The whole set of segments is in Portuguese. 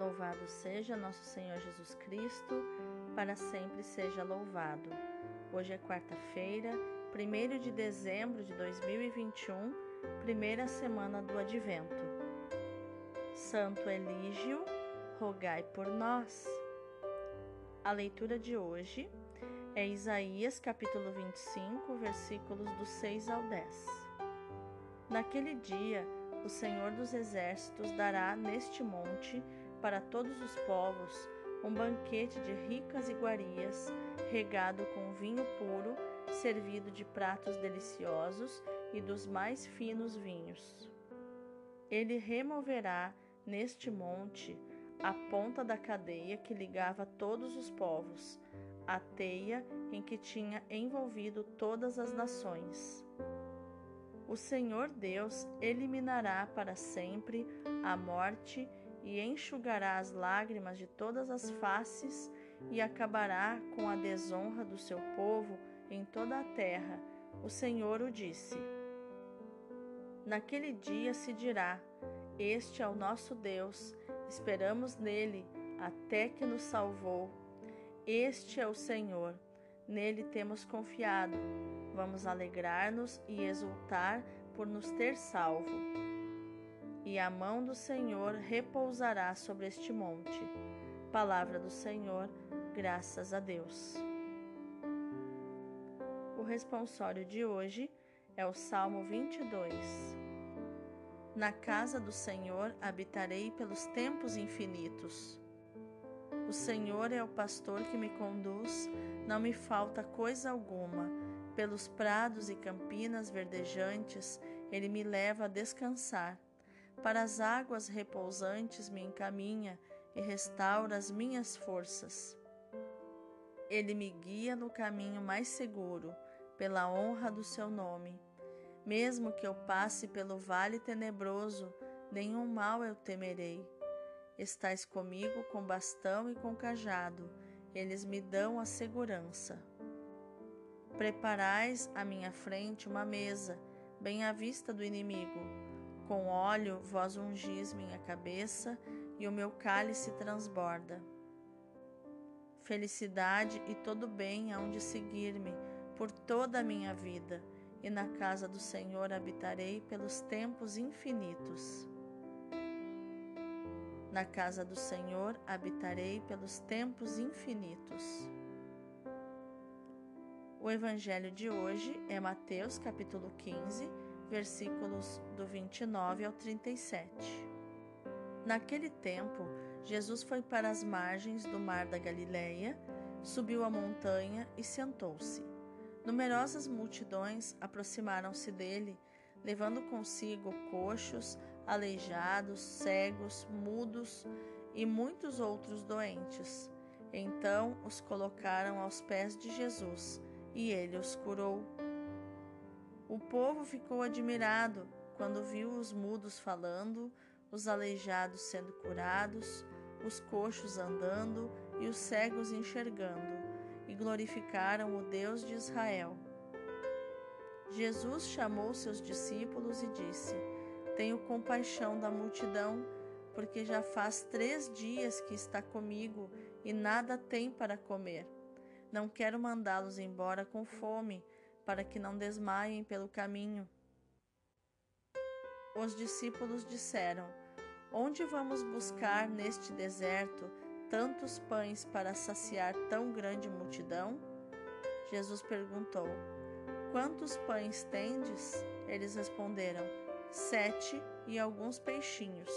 Louvado seja nosso Senhor Jesus Cristo, para sempre seja louvado. Hoje é quarta-feira, 1 de dezembro de 2021, primeira semana do Advento. Santo Elígio, rogai por nós. A leitura de hoje é Isaías capítulo 25, versículos do 6 ao 10. Naquele dia, o Senhor dos Exércitos dará neste monte para todos os povos um banquete de ricas iguarias, regado com vinho puro, servido de pratos deliciosos e dos mais finos vinhos. Ele removerá neste monte a ponta da cadeia que ligava todos os povos, a teia em que tinha envolvido todas as nações. O Senhor Deus eliminará para sempre a morte e enxugará as lágrimas de todas as faces e acabará com a desonra do seu povo em toda a terra. O Senhor o disse. Naquele dia se dirá: Este é o nosso Deus, esperamos nele até que nos salvou. Este é o Senhor, nele temos confiado. Vamos alegrar-nos e exultar por nos ter salvo e a mão do Senhor repousará sobre este monte. Palavra do Senhor, graças a Deus. O responsório de hoje é o Salmo 22. Na casa do Senhor habitarei pelos tempos infinitos. O Senhor é o pastor que me conduz, não me falta coisa alguma. Pelos prados e campinas verdejantes, ele me leva a descansar para as águas repousantes me encaminha e restaura as minhas forças. Ele me guia no caminho mais seguro, pela honra do seu nome. Mesmo que eu passe pelo vale tenebroso, nenhum mal eu temerei. Estás comigo com bastão e com cajado, eles me dão a segurança. Preparais à minha frente uma mesa, bem à vista do inimigo com óleo vós ungis minha cabeça e o meu cálice transborda. Felicidade e todo bem hão de seguir-me por toda a minha vida, e na casa do Senhor habitarei pelos tempos infinitos. Na casa do Senhor habitarei pelos tempos infinitos. O evangelho de hoje é Mateus capítulo 15, versículos do 29 ao 37. Naquele tempo, Jesus foi para as margens do mar da Galileia, subiu a montanha e sentou-se. Numerosas multidões aproximaram-se dele, levando consigo coxos, aleijados, cegos, mudos e muitos outros doentes. Então os colocaram aos pés de Jesus e ele os curou. O povo ficou admirado quando viu os mudos falando, os aleijados sendo curados, os coxos andando e os cegos enxergando, e glorificaram o Deus de Israel. Jesus chamou seus discípulos e disse: Tenho compaixão da multidão, porque já faz três dias que está comigo e nada tem para comer. Não quero mandá-los embora com fome para que não desmaiem pelo caminho. Os discípulos disseram: Onde vamos buscar neste deserto tantos pães para saciar tão grande multidão? Jesus perguntou: Quantos pães tendes? Eles responderam: Sete e alguns peixinhos.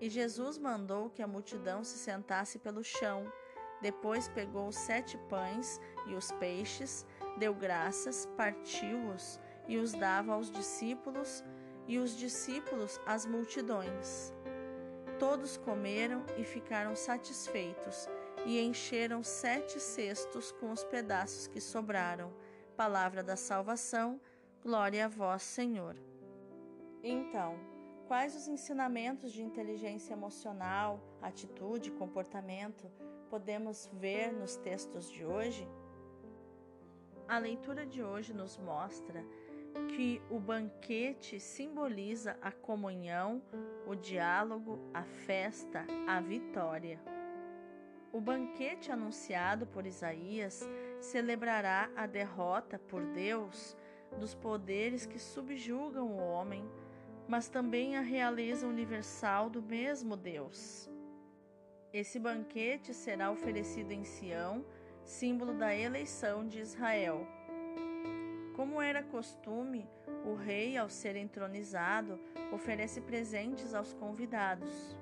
E Jesus mandou que a multidão se sentasse pelo chão. Depois pegou os sete pães e os peixes, deu graças, partiu-os e os dava aos discípulos, e os discípulos às multidões. Todos comeram e ficaram satisfeitos, e encheram sete cestos com os pedaços que sobraram. Palavra da salvação, glória a vós, Senhor. Então, quais os ensinamentos de inteligência emocional, atitude, comportamento podemos ver nos textos de hoje? A leitura de hoje nos mostra que o banquete simboliza a comunhão, o diálogo, a festa, a vitória. O banquete anunciado por Isaías celebrará a derrota por Deus dos poderes que subjugam o homem, mas também a realeza universal do mesmo Deus. Esse banquete será oferecido em Sião, símbolo da eleição de Israel. Como era costume, o rei, ao ser entronizado, oferece presentes aos convidados.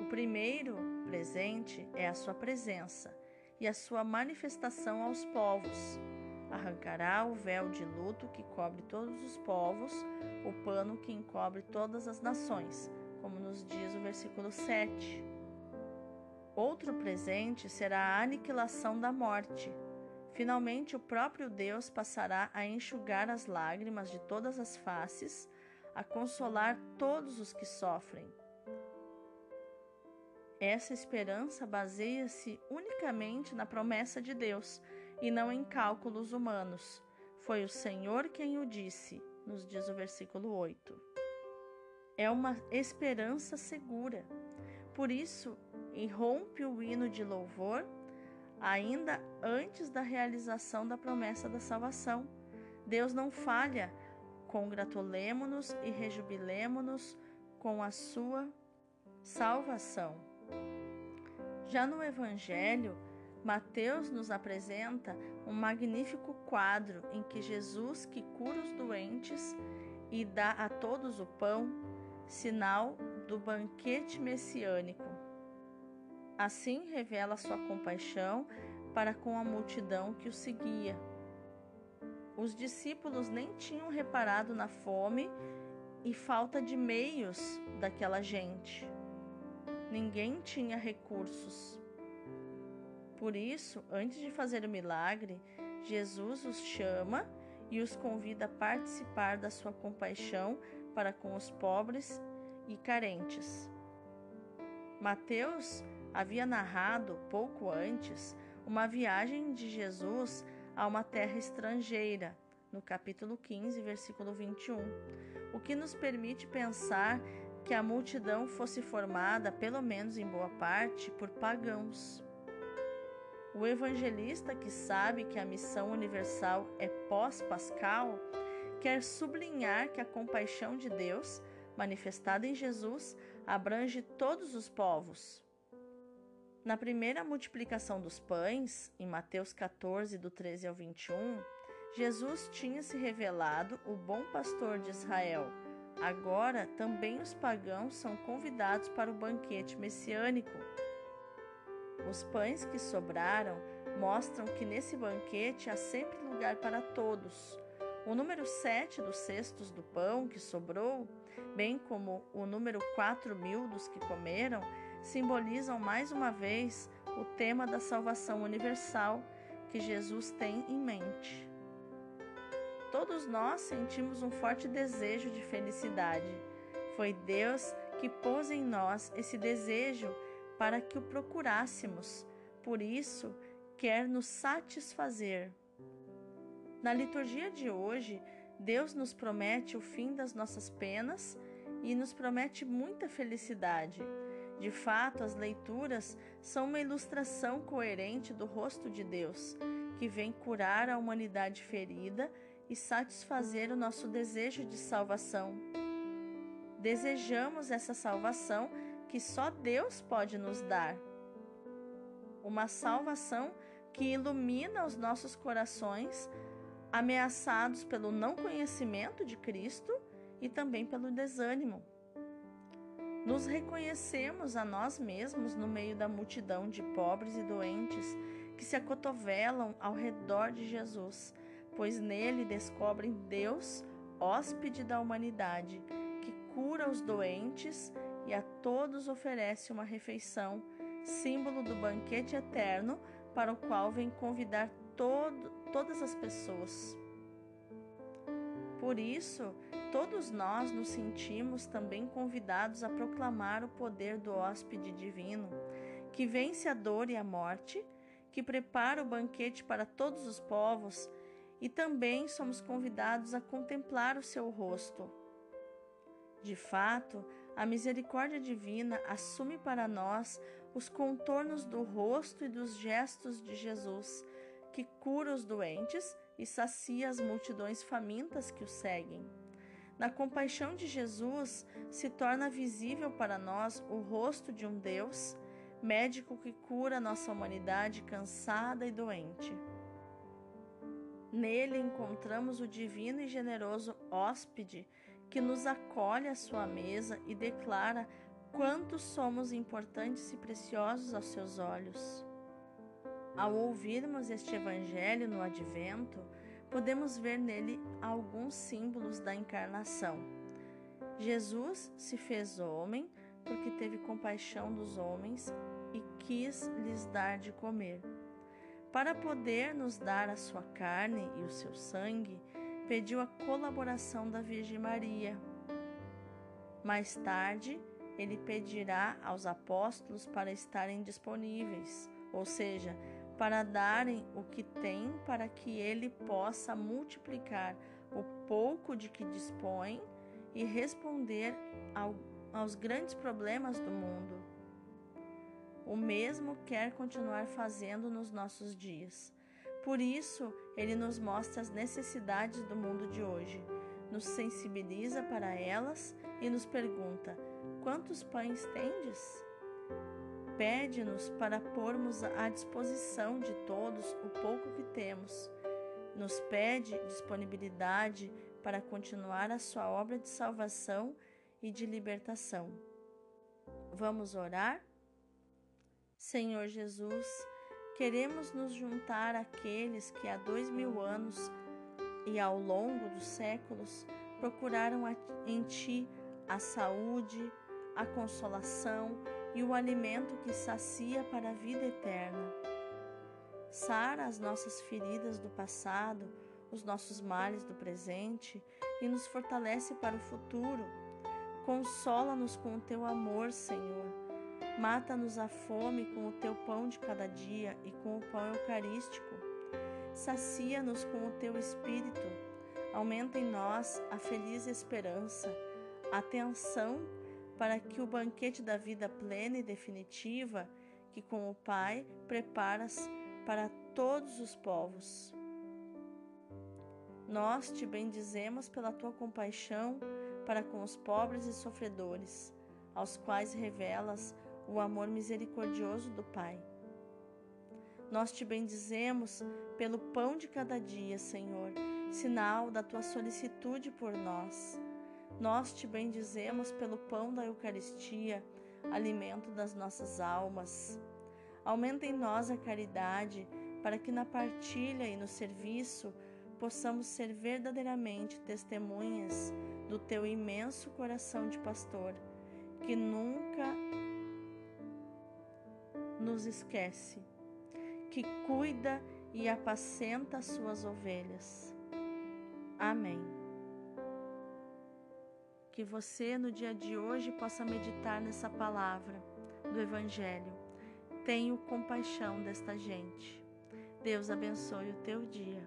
O primeiro presente é a sua presença e a sua manifestação aos povos. Arrancará o véu de luto que cobre todos os povos, o pano que encobre todas as nações, como nos diz o versículo 7. Outro presente será a aniquilação da morte. Finalmente, o próprio Deus passará a enxugar as lágrimas de todas as faces, a consolar todos os que sofrem. Essa esperança baseia-se unicamente na promessa de Deus e não em cálculos humanos. Foi o Senhor quem o disse, nos diz o versículo 8. É uma esperança segura. Por isso, irrompe o hino de louvor ainda antes da realização da promessa da salvação. Deus não falha. Congratulemo-nos e rejubilemo-nos com a sua salvação. Já no Evangelho, Mateus nos apresenta um magnífico quadro em que Jesus, que cura os doentes e dá a todos o pão, sinal do banquete messiânico. Assim revela sua compaixão para com a multidão que o seguia. Os discípulos nem tinham reparado na fome e falta de meios daquela gente. Ninguém tinha recursos. Por isso, antes de fazer o milagre, Jesus os chama e os convida a participar da sua compaixão para com os pobres e carentes. Mateus havia narrado pouco antes uma viagem de Jesus a uma terra estrangeira, no capítulo 15, versículo 21, o que nos permite pensar que a multidão fosse formada, pelo menos em boa parte, por pagãos. O evangelista que sabe que a missão universal é pós-pascal, quer sublinhar que a compaixão de Deus, manifestada em Jesus, abrange todos os povos, na primeira multiplicação dos pães, em Mateus 14, do 13 ao 21, Jesus tinha se revelado o bom pastor de Israel. Agora também os pagãos são convidados para o banquete messiânico. Os pães que sobraram mostram que nesse banquete há sempre lugar para todos. O número 7 dos cestos do pão que sobrou, bem como o número 4 mil dos que comeram, simbolizam mais uma vez o tema da salvação universal que Jesus tem em mente. Todos nós sentimos um forte desejo de felicidade. Foi Deus que pôs em nós esse desejo para que o procurássemos. Por isso, quer nos satisfazer. Na liturgia de hoje, Deus nos promete o fim das nossas penas e nos promete muita felicidade. De fato, as leituras são uma ilustração coerente do rosto de Deus, que vem curar a humanidade ferida e satisfazer o nosso desejo de salvação. Desejamos essa salvação que só Deus pode nos dar. Uma salvação que ilumina os nossos corações, ameaçados pelo não conhecimento de Cristo e também pelo desânimo. Nos reconhecemos a nós mesmos no meio da multidão de pobres e doentes que se acotovelam ao redor de Jesus, pois nele descobrem Deus, hóspede da humanidade, que cura os doentes e a todos oferece uma refeição, símbolo do banquete eterno para o qual vem convidar todo, todas as pessoas. Por isso, todos nós nos sentimos também convidados a proclamar o poder do hóspede divino, que vence a dor e a morte, que prepara o banquete para todos os povos e também somos convidados a contemplar o seu rosto. De fato, a misericórdia divina assume para nós os contornos do rosto e dos gestos de Jesus, que cura os doentes e sacia as multidões famintas que o seguem. Na compaixão de Jesus se torna visível para nós o rosto de um Deus, médico que cura nossa humanidade cansada e doente. Nele encontramos o divino e generoso hóspede que nos acolhe à sua mesa e declara quanto somos importantes e preciosos aos seus olhos. Ao ouvirmos este evangelho no advento, podemos ver nele alguns símbolos da encarnação. Jesus se fez homem porque teve compaixão dos homens e quis lhes dar de comer. Para poder nos dar a sua carne e o seu sangue, pediu a colaboração da Virgem Maria. Mais tarde, ele pedirá aos apóstolos para estarem disponíveis, ou seja, para darem o que têm para que ele possa multiplicar o pouco de que dispõe e responder ao, aos grandes problemas do mundo. O mesmo quer continuar fazendo nos nossos dias. Por isso, ele nos mostra as necessidades do mundo de hoje, nos sensibiliza para elas e nos pergunta: quantos pães tendes? Pede-nos para pormos à disposição de todos o pouco que temos. Nos pede disponibilidade para continuar a sua obra de salvação e de libertação. Vamos orar? Senhor Jesus, queremos nos juntar àqueles que há dois mil anos e ao longo dos séculos procuraram em Ti a saúde, a consolação e o alimento que sacia para a vida eterna. Sara as nossas feridas do passado, os nossos males do presente e nos fortalece para o futuro. Consola-nos com o teu amor, Senhor Mata-nos a fome com o teu pão de cada dia e com o pão eucarístico. Sacia-nos com o teu espírito. Aumenta em nós a feliz esperança, a atenção para que o banquete da vida plena e definitiva, que com o Pai preparas para todos os povos. Nós te bendizemos pela tua compaixão para com os pobres e sofredores, aos quais revelas o amor misericordioso do Pai. Nós te bendizemos pelo pão de cada dia, Senhor, sinal da tua solicitude por nós. Nós te bendizemos pelo pão da Eucaristia, alimento das nossas almas. Aumenta em nós a caridade, para que na partilha e no serviço possamos ser verdadeiramente testemunhas do teu imenso coração de pastor, que nunca nos esquece, que cuida e apacenta as suas ovelhas. Amém. Que você no dia de hoje possa meditar nessa palavra do Evangelho. Tenho compaixão desta gente. Deus abençoe o teu dia.